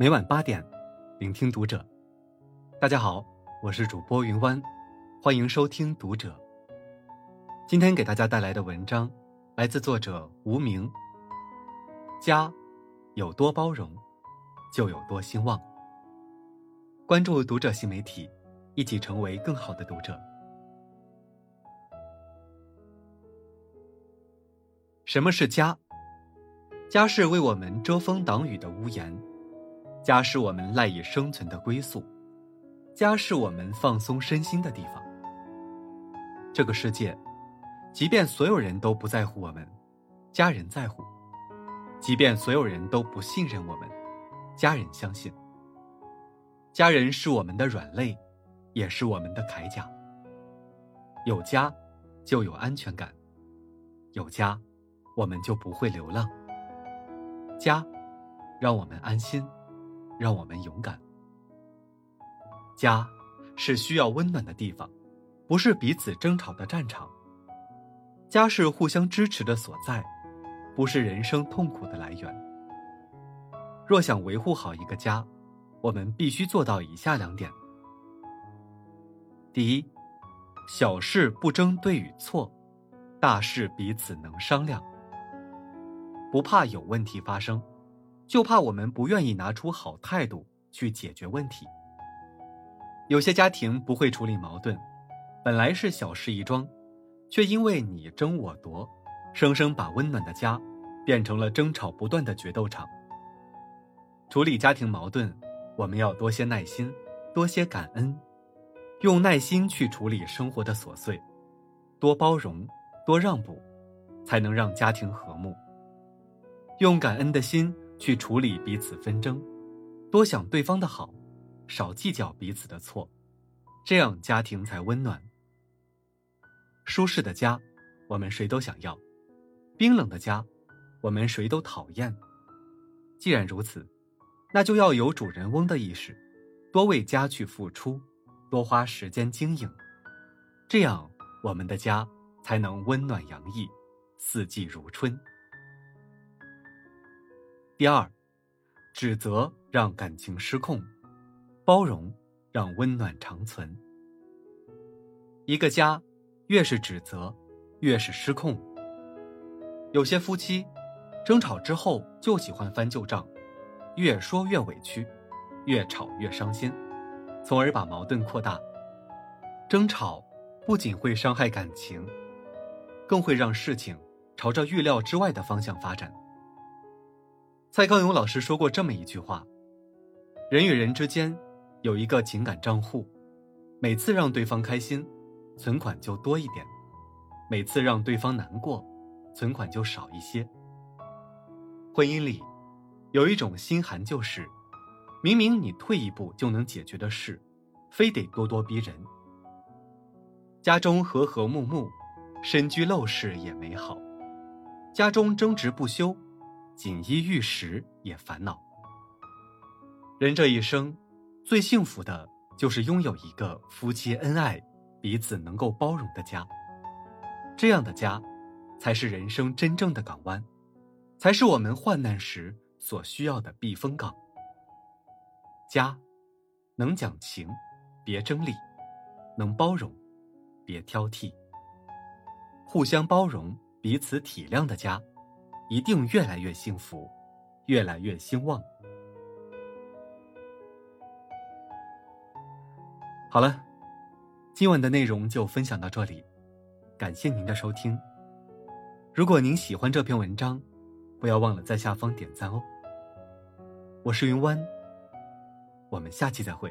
每晚八点，聆听读者。大家好，我是主播云湾，欢迎收听读者。今天给大家带来的文章来自作者无名。家有多包容，就有多兴旺。关注读者新媒体，一起成为更好的读者。什么是家？家是为我们遮风挡雨的屋檐，家是我们赖以生存的归宿，家是我们放松身心的地方。这个世界，即便所有人都不在乎我们，家人在乎；即便所有人都不信任我们，家人相信。家人是我们的软肋，也是我们的铠甲。有家，就有安全感；有家，我们就不会流浪。家，让我们安心，让我们勇敢。家，是需要温暖的地方，不是彼此争吵的战场。家是互相支持的所在，不是人生痛苦的来源。若想维护好一个家，我们必须做到以下两点：第一，小事不争对与错，大事彼此能商量。不怕有问题发生，就怕我们不愿意拿出好态度去解决问题。有些家庭不会处理矛盾，本来是小事一桩，却因为你争我夺，生生把温暖的家变成了争吵不断的决斗场。处理家庭矛盾，我们要多些耐心，多些感恩，用耐心去处理生活的琐碎，多包容，多让步，才能让家庭和睦。用感恩的心去处理彼此纷争，多想对方的好，少计较彼此的错，这样家庭才温暖。舒适的家，我们谁都想要；冰冷的家，我们谁都讨厌。既然如此，那就要有主人翁的意识，多为家去付出，多花时间经营，这样我们的家才能温暖洋溢，四季如春。第二，指责让感情失控，包容让温暖长存。一个家，越是指责，越是失控。有些夫妻，争吵之后就喜欢翻旧账，越说越委屈，越吵越伤心，从而把矛盾扩大。争吵不仅会伤害感情，更会让事情朝着预料之外的方向发展。蔡康永老师说过这么一句话：“人与人之间有一个情感账户，每次让对方开心，存款就多一点；每次让对方难过，存款就少一些。”婚姻里有一种心寒，就是明明你退一步就能解决的事，非得咄咄逼人。家中和和睦睦，身居陋室也美好；家中争执不休。锦衣玉食也烦恼。人这一生，最幸福的就是拥有一个夫妻恩爱、彼此能够包容的家。这样的家，才是人生真正的港湾，才是我们患难时所需要的避风港。家，能讲情，别争利；能包容，别挑剔。互相包容、彼此体谅的家。一定越来越幸福，越来越兴旺。好了，今晚的内容就分享到这里，感谢您的收听。如果您喜欢这篇文章，不要忘了在下方点赞哦。我是云湾，我们下期再会。